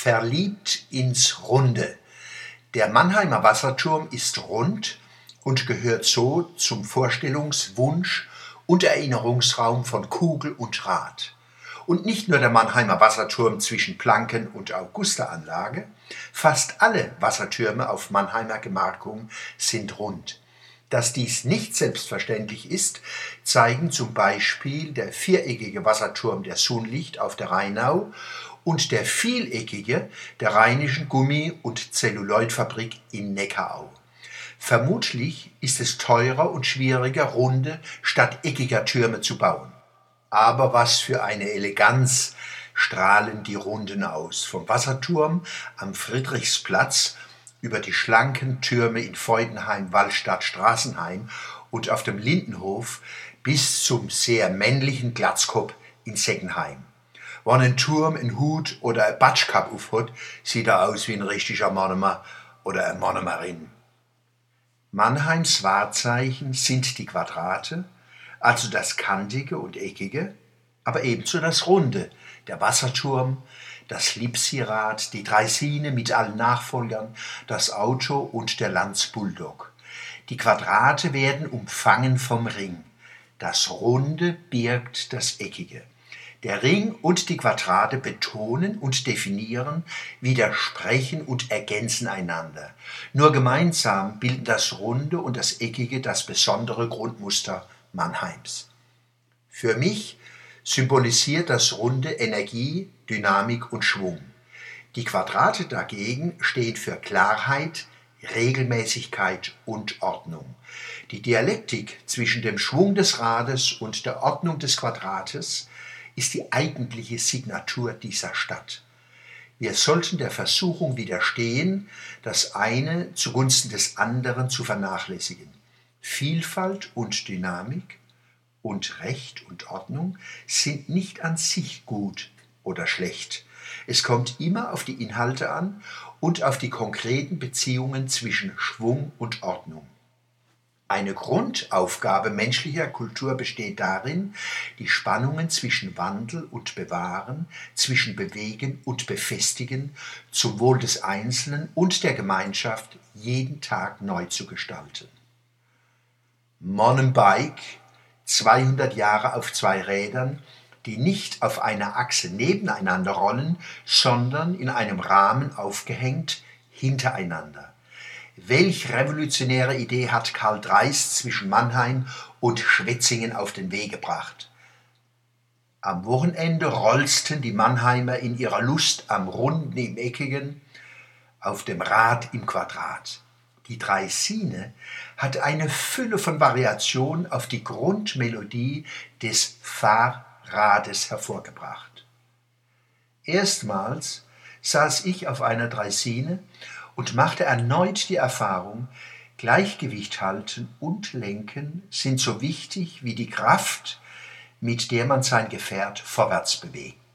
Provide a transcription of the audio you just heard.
Verliebt ins Runde. Der Mannheimer Wasserturm ist rund und gehört so zum Vorstellungswunsch und Erinnerungsraum von Kugel und Rad. Und nicht nur der Mannheimer Wasserturm zwischen Planken und Augusteranlage, fast alle Wassertürme auf Mannheimer Gemarkung sind rund. Dass dies nicht selbstverständlich ist, zeigen zum Beispiel der viereckige Wasserturm der Sunlicht auf der Rheinau und der vieleckige der Rheinischen Gummi- und Zelluloidfabrik in Neckarau. Vermutlich ist es teurer und schwieriger, runde statt eckiger Türme zu bauen. Aber was für eine Eleganz strahlen die Runden aus. Vom Wasserturm am Friedrichsplatz über die schlanken Türme in Feudenheim, Wallstadt, Straßenheim und auf dem Lindenhof bis zum sehr männlichen Glatzkopf in Seckenheim. Wenn ein Turm, ein Hut oder ein Batschkap aufhat, sieht er aus wie ein richtiger Monomer oder eine Monomerin. Mannheims Wahrzeichen sind die Quadrate, also das kantige und eckige, aber ebenso das runde, der Wasserturm, das Lipsirad, die Dreisine mit allen Nachfolgern, das Auto und der Lanz Bulldog. Die Quadrate werden umfangen vom Ring. Das Runde birgt das Eckige. Der Ring und die Quadrate betonen und definieren, widersprechen und ergänzen einander. Nur gemeinsam bilden das Runde und das Eckige das besondere Grundmuster Mannheims. Für mich symbolisiert das Runde Energie, Dynamik und Schwung. Die Quadrate dagegen stehen für Klarheit, Regelmäßigkeit und Ordnung. Die Dialektik zwischen dem Schwung des Rades und der Ordnung des Quadrates ist die eigentliche Signatur dieser Stadt. Wir sollten der Versuchung widerstehen, das eine zugunsten des anderen zu vernachlässigen. Vielfalt und Dynamik und Recht und Ordnung sind nicht an sich gut oder schlecht. Es kommt immer auf die Inhalte an und auf die konkreten Beziehungen zwischen Schwung und Ordnung. Eine Grundaufgabe menschlicher Kultur besteht darin, die Spannungen zwischen Wandel und Bewahren, zwischen Bewegen und Befestigen zum Wohl des Einzelnen und der Gemeinschaft jeden Tag neu zu gestalten. Mountainbike, 200 Jahre auf zwei Rädern, die nicht auf einer Achse nebeneinander rollen, sondern in einem Rahmen aufgehängt hintereinander. Welch revolutionäre Idee hat Karl Dreis zwischen Mannheim und Schwetzingen auf den Weg gebracht? Am Wochenende rollsten die Mannheimer in ihrer Lust am Runden im Eckigen, auf dem Rad im Quadrat. Die Dreisine hat eine Fülle von Variationen auf die Grundmelodie des Fahrrades hervorgebracht. Erstmals saß ich auf einer Dreisine und machte erneut die Erfahrung, Gleichgewicht halten und lenken sind so wichtig wie die Kraft, mit der man sein Gefährt vorwärts bewegt.